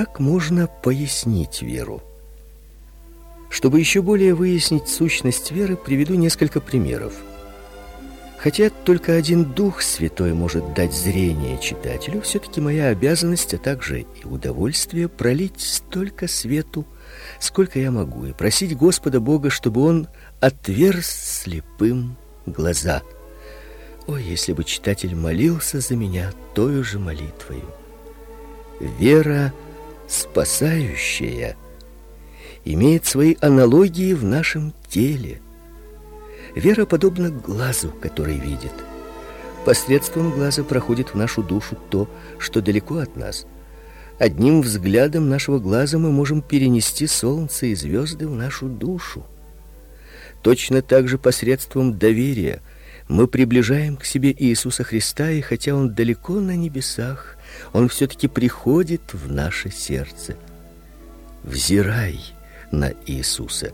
как можно пояснить веру? Чтобы еще более выяснить сущность веры, приведу несколько примеров. Хотя только один Дух Святой может дать зрение читателю, все таки моя обязанность, а также и удовольствие пролить столько свету, сколько я могу, и просить Господа Бога, чтобы он отверз слепым глаза. О, если бы читатель молился за меня той же молитвой. Вера спасающая имеет свои аналогии в нашем теле. Вера подобна глазу, который видит. Посредством глаза проходит в нашу душу то, что далеко от нас. Одним взглядом нашего глаза мы можем перенести солнце и звезды в нашу душу. Точно так же посредством доверия мы приближаем к себе Иисуса Христа, и хотя он далеко на небесах, он все таки приходит в наше сердце. Взирай на Иисуса,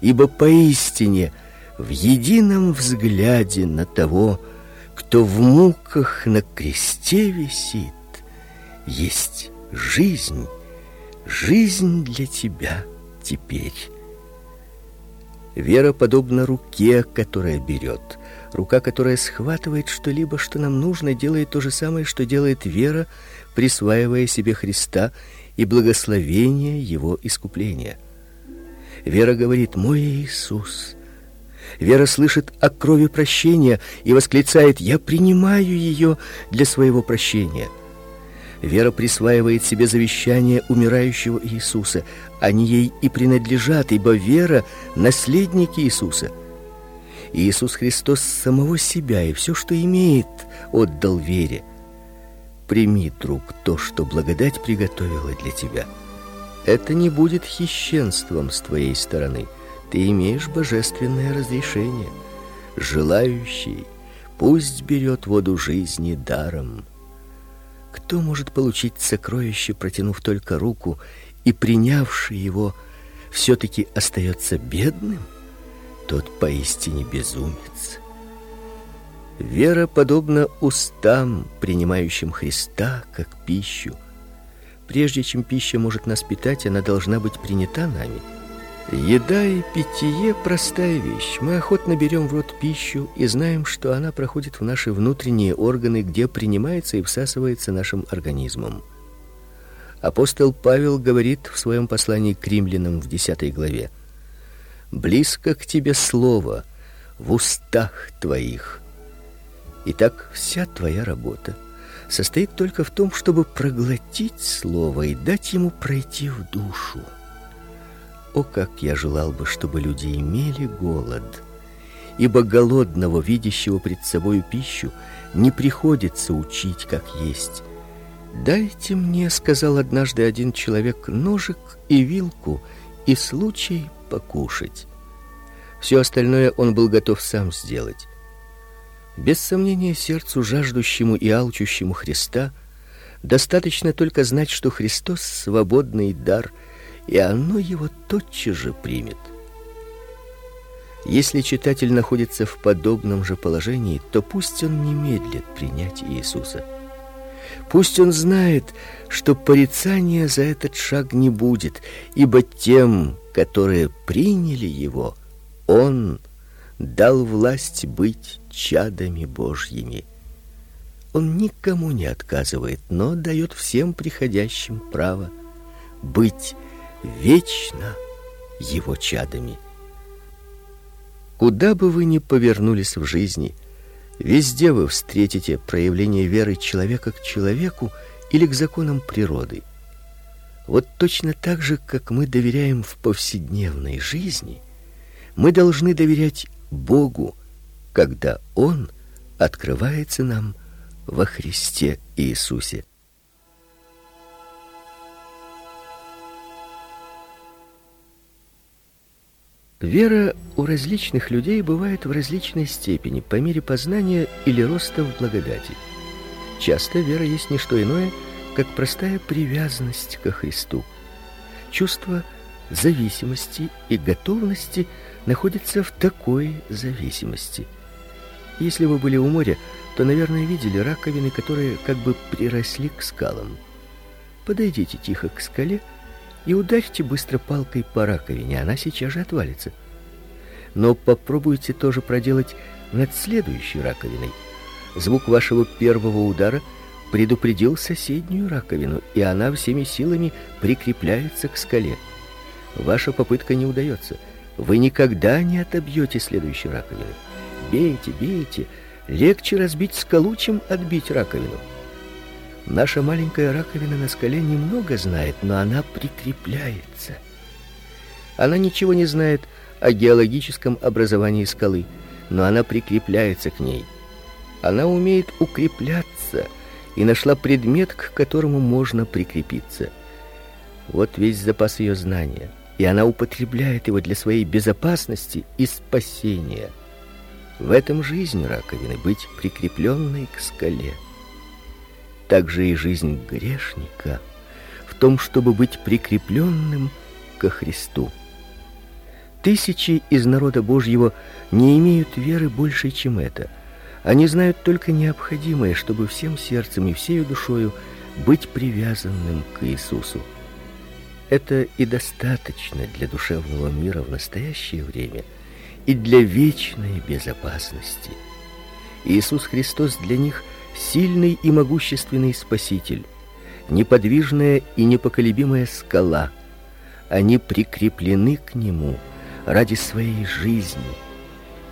ибо поистине в едином взгляде на того, кто в муках на кресте висит, есть жизнь, жизнь для тебя теперь. Вера подобна руке, которая берет. Рука, которая схватывает что-либо, что нам нужно, делает то же самое, что делает вера, присваивая себе Христа и благословение его искупления. Вера говорит: "Мой Иисус". Вера слышит о крови прощения и восклицает: "Я принимаю ее для своего прощения". Вера присваивает себе завещание умирающего Иисуса. Они ей и принадлежат, ибо вера наследник Иисуса. Иисус Христос самого себя и все, что имеет, отдал вере. Прими, друг, то, что благодать приготовила для тебя. Это не будет хищенством с твоей стороны. Ты имеешь божественное разрешение. Желающий пусть берет воду жизни даром. Кто может получить сокровище, протянув только руку, и принявший его все таки остается бедным? Тот поистине безумец. Вера подобна устам, принимающим Христа как пищу. Прежде чем пища может нас питать, она должна быть принята нами. Еда и питье простая вещь. Мы охотно берем в рот пищу и знаем, что она проходит в наши внутренние органы, где принимается и всасывается нашим организмом. Апостол Павел говорит в своем послании к римлянам в 10 главе: Близко к тебе слово в устах твоих. Итак, вся твоя работа состоит только в том, чтобы проглотить слово и дать ему пройти в душу. О, как я желал бы, чтобы люди имели голод, ибо голодного, видящего пред собою пищу, не приходится учить, как есть. Дайте мне, сказал однажды один человек, ножик и вилку и случай покушать. Все остальное он был готов сам сделать. Без сомнения, сердцу жаждущему и алчущему Христа достаточно только знать, что Христос свободный дар – и оно его тотчас же примет. Если читатель находится в подобном же положении, то пусть он не медлит принять Иисуса. Пусть он знает, что порицания за этот шаг не будет, ибо тем, которые приняли его, он дал власть быть чадами Божьими. Он никому не отказывает, но дает всем приходящим право быть вечно его чадами. Куда бы вы ни повернулись в жизни, везде вы встретите проявление веры человека к человеку или к законам природы. Вот точно так же, как мы доверяем в повседневной жизни, мы должны доверять Богу, когда он открывается нам во Христе Иисусе. Вера у различных людей бывает в различной степени по мере познания или роста в благодати. Часто вера есть не что иное, как простая привязанность ко Христу. Чувство зависимости и готовности находится в такой зависимости. Если вы были у моря, то, наверное, видели раковины, которые как бы приросли к скалам. подойдите тихо к скале и ударьте быстро палкой по раковине, она сейчас же отвалится. Но попробуйте тоже проделать над следующей раковиной. Звук вашего первого удара предупредил соседнюю раковину, и она всеми силами прикрепляется к скале. Ваша попытка не удается. Вы никогда не отобьете следующей раковины. Бейте, бейте. Легче разбить скалу, чем отбить раковину. Наша маленькая раковина на скале немного знает, но она прикрепляется. Она ничего не знает о геологическом образовании скалы, но она прикрепляется к ней. Она умеет укрепляться и нашла предмет, к которому можно прикрепиться. Вот весь запас ее знания, и она употребляет его для своей безопасности и спасения. В этом жизнь раковины быть прикрепленной к скале. Также и жизнь грешника в том, чтобы быть прикрепленным ко Христу. Тысячи из народа Божьего не имеют веры больше, чем это. Они знают только необходимое, чтобы всем сердцем и всей душою быть привязанным к Иисусу. Это и достаточно для душевного мира в настоящее время и для вечной безопасности. Иисус Христос для них сильный и могущественный спаситель, неподвижная и непоколебимая скала. Они прикреплены к нему ради своей жизни,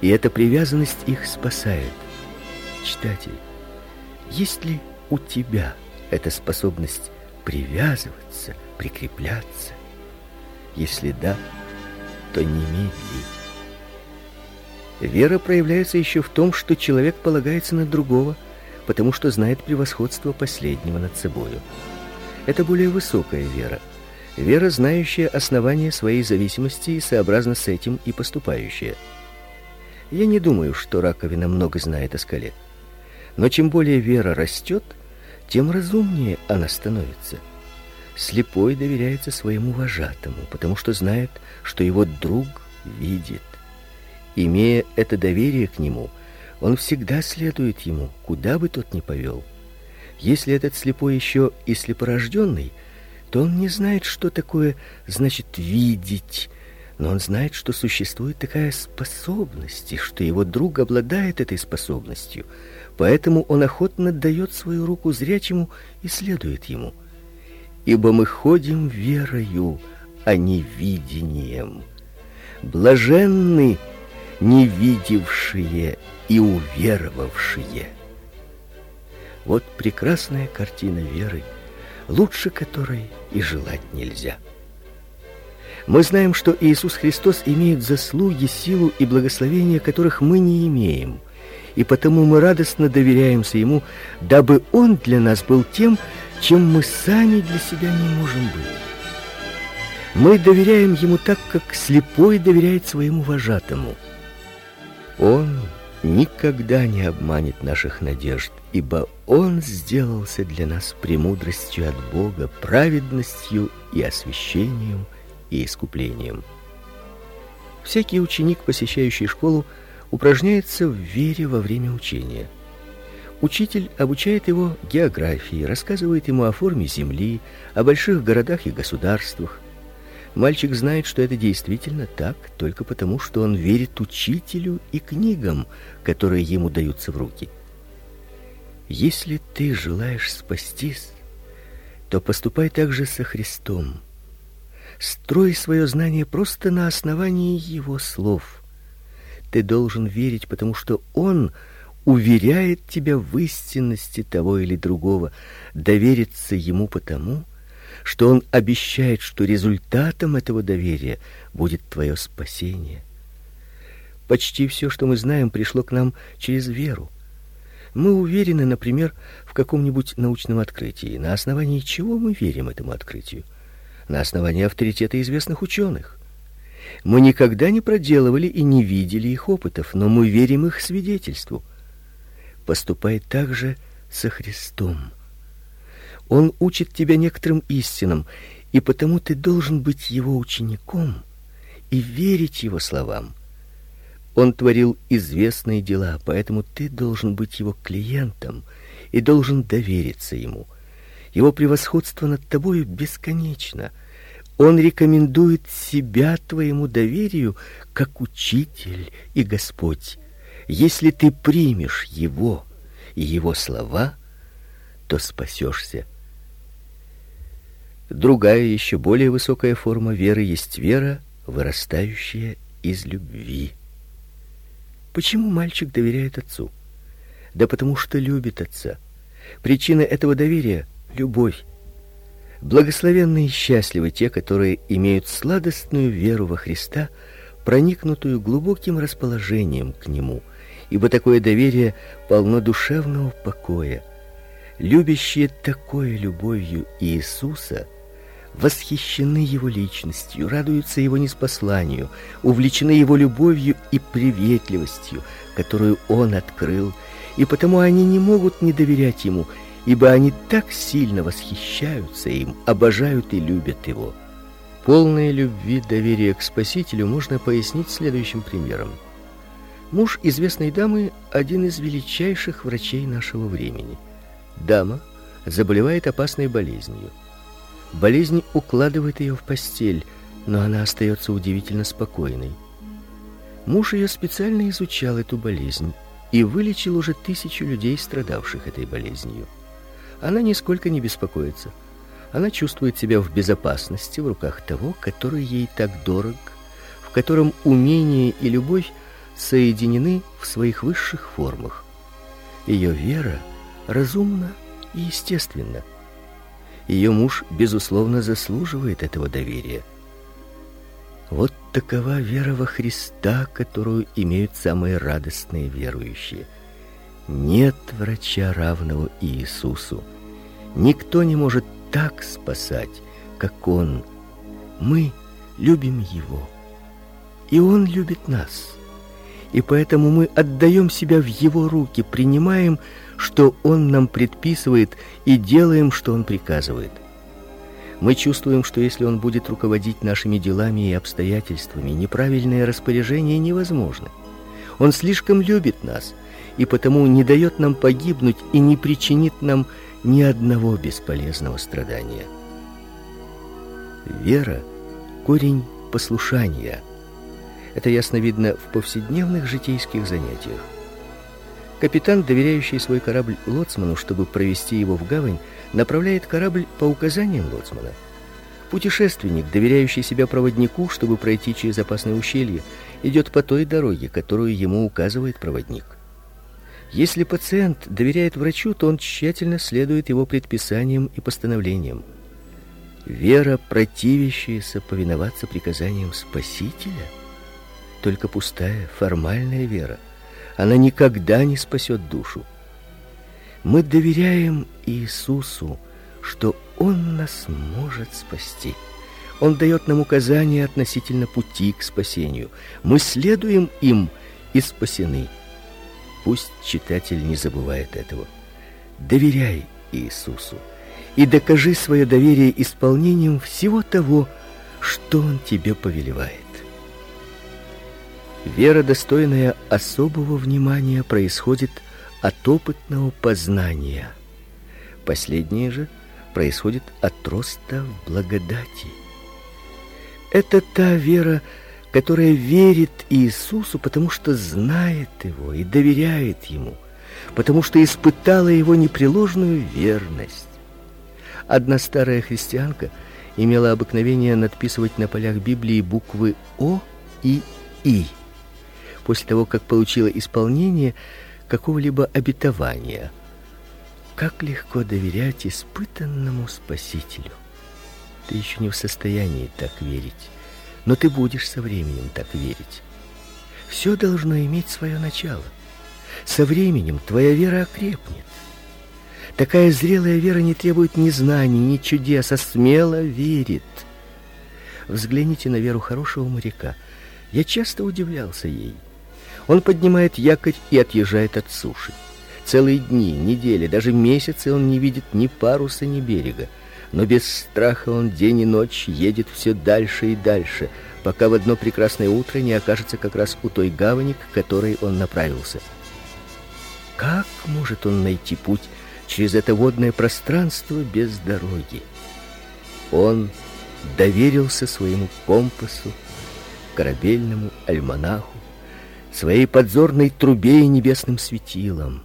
и эта привязанность их спасает. Читатель, есть ли у тебя эта способность привязываться, прикрепляться? Если да, то не медли. Вера проявляется еще в том, что человек полагается на другого, потому что знает превосходство последнего над собою. Это более высокая вера. Вера, знающая основания своей зависимости и сообразно с этим и поступающая. Я не думаю, что раковина много знает о скале. Но чем более вера растет, тем разумнее она становится. Слепой доверяется своему вожатому, потому что знает, что его друг видит. Имея это доверие к нему, он всегда следует ему, куда бы тот ни повел. Если этот слепой еще и слепорожденный, то он не знает, что такое значит видеть, но он знает, что существует такая способность, и что его друг обладает этой способностью – Поэтому он охотно дает свою руку зрячему и следует ему. Ибо мы ходим верою, а не видением. Блаженны невидевшие и уверовавшие. Вот прекрасная картина веры, лучше которой и желать нельзя. Мы знаем, что Иисус Христос имеет заслуги, силу и благословение, которых мы не имеем – и потому мы радостно доверяемся ему, дабы он для нас был тем, чем мы сами для себя не можем быть. Мы доверяем ему так, как слепой доверяет своему вожатому. Он никогда не обманет наших надежд, ибо он сделался для нас премудростью от Бога, праведностью и освящением и искуплением. Всякий ученик, посещающий школу, упражняется в вере во время учения. Учитель обучает его географии, рассказывает ему о форме земли, о больших городах и государствах. Мальчик знает, что это действительно так, только потому, что он верит учителю и книгам, которые ему даются в руки. Если ты желаешь спастись, то поступай так же со Христом. Строй свое знание просто на основании его слов. Ты должен верить, потому что он уверяет тебя в истинности того или другого, довериться ему потому, что он обещает, что результатом этого доверия будет твое спасение. Почти все, что мы знаем, пришло к нам через веру. Мы уверены, например, в каком-нибудь научном открытии. На основании чего мы верим этому открытию? На основании авторитета известных ученых. Мы никогда не проделывали и не видели их опытов, но мы верим их свидетельству. Поступай так же со Христом. Он учит тебя некоторым истинам, и потому ты должен быть его учеником и верить его словам. Он творил известные дела, поэтому ты должен быть его клиентом и должен довериться ему. Его превосходство над тобою бесконечно. Он рекомендует себя твоему доверию как учитель и Господь. Если ты примешь его и его слова, то спасешься. Другая, еще более высокая форма веры есть вера, вырастающая из любви. Почему мальчик доверяет отцу? Да потому что любит отца. Причина этого доверия любовь. Благословенны и счастливы те, которые имеют сладостную веру во Христа, проникнутую глубоким расположением к нему, ибо такое доверие полно душевного покоя. Любящие такой любовью Иисуса восхищены его личностью, радуются его неспосланию, увлечены его любовью и приветливостью, которую он открыл, и потому они не могут не доверять ему ибо они так сильно восхищаются им, обожают и любят его. Полное любви доверия к Спасителю можно пояснить следующим примером. Муж известной дамы один из величайших врачей нашего времени. Дама заболевает опасной болезнью. Болезнь укладывает ее в постель, но она остается удивительно спокойной. Муж ее специально изучал эту болезнь и вылечил уже тысячу людей, страдавших этой болезнью она нисколько не беспокоится. Она чувствует себя в безопасности в руках того, который ей так дорог, в котором умение и любовь соединены в своих высших формах. Ее вера разумна и естественна. Ее муж безусловно заслуживает этого доверия. Вот такова вера во Христа, которую имеют самые радостные верующие. Нет врача равного Иисусу. Никто не может так спасать, как он. Мы любим его, и он любит нас. И поэтому мы отдаем себя в его руки, принимаем, что он нам предписывает, и делаем, что он приказывает. Мы чувствуем, что если он будет руководить нашими делами и обстоятельствами, неправильное распоряжение невозможно. Он слишком любит нас – и потому не дает нам погибнуть и не причинит нам ни одного бесполезного страдания. Вера корень послушания. Это ясно видно в повседневных житейских занятиях. Капитан, доверяющий свой корабль лоцману, чтобы провести его в гавань, направляет корабль по указаниям лоцмана. Путешественник, доверяющий себя проводнику, чтобы пройти через опасное ущелье, идет по той дороге, которую ему указывает проводник. Если пациент доверяет врачу, то он тщательно следует его предписаниям и постановлениям. Вера, противящаяся повиноваться приказаниям Спасителя, только пустая, формальная вера. Она никогда не спасет душу. Мы доверяем Иисусу, что Он нас может спасти. Он дает нам указания относительно пути к спасению. Мы следуем им и спасены. Пусть читатель не забывает этого. Доверяй Иисусу и докажи свое доверие исполнением всего того, что он тебе повелевает. Вера, достойная особого внимания, происходит от опытного познания. Последнее же происходит от роста в благодати. Это та вера, которая верит Иисусу, потому что знает его и доверяет ему, потому что испытала его непреложную верность. Одна старая христианка имела обыкновение надписывать на полях Библии буквы О и И после того, как получила исполнение какого-либо обетования. Как легко доверять испытанному Спасителю. Ты еще не в состоянии так верить но ты будешь со временем так верить. Все должно иметь свое начало. Со временем твоя вера окрепнет. Такая зрелая вера не требует ни знаний, ни чудес, а смело верит. Взгляните на веру хорошего моряка. Я часто удивлялся ей. Он поднимает якорь и отъезжает от суши. Целые дни, недели, даже месяцы он не видит ни паруса, ни берега но без страха он день и ночь едет все дальше и дальше, пока в одно прекрасное утро не окажется как раз у той гавани, к которой он направился. Как может он найти путь через это водное пространство без дороги. Он доверился своему компасу, корабельному альманаху, своей подзорной трубе и небесным светилам.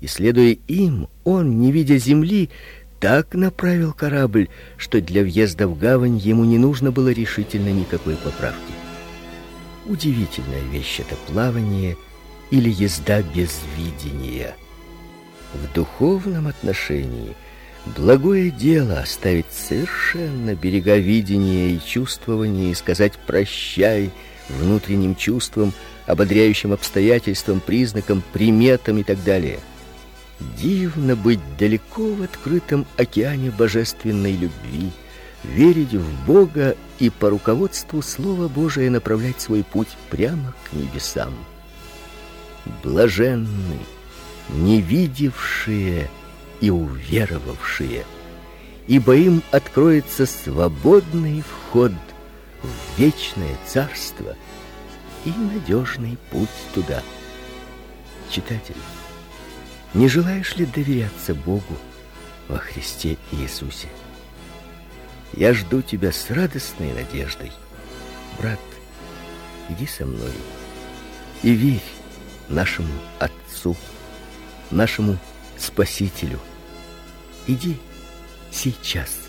И следуя им, он, не видя земли, так направил корабль, что для въезда в гавань ему не нужно было решительно никакой поправки. Удивительная вещь это плавание или езда без видения. В духовном отношении благое дело оставить совершенно берега видения и чувствования и сказать прощай внутренним чувствам, ободряющим обстоятельствам, признакам, приметам и так далее. Дивно быть далеко в открытом океане божественной любви, верить в Бога и по руководству Слова Божия направлять свой путь прямо к небесам. Блаженны, не видевшие и уверовавшие, ибо им откроется свободный вход в вечное царство и надежный путь туда. Читатель, не желаешь ли доверяться Богу во Христе Иисусе? Я жду тебя с радостной надеждой. Брат, иди со мной и верь нашему Отцу, нашему Спасителю. Иди сейчас.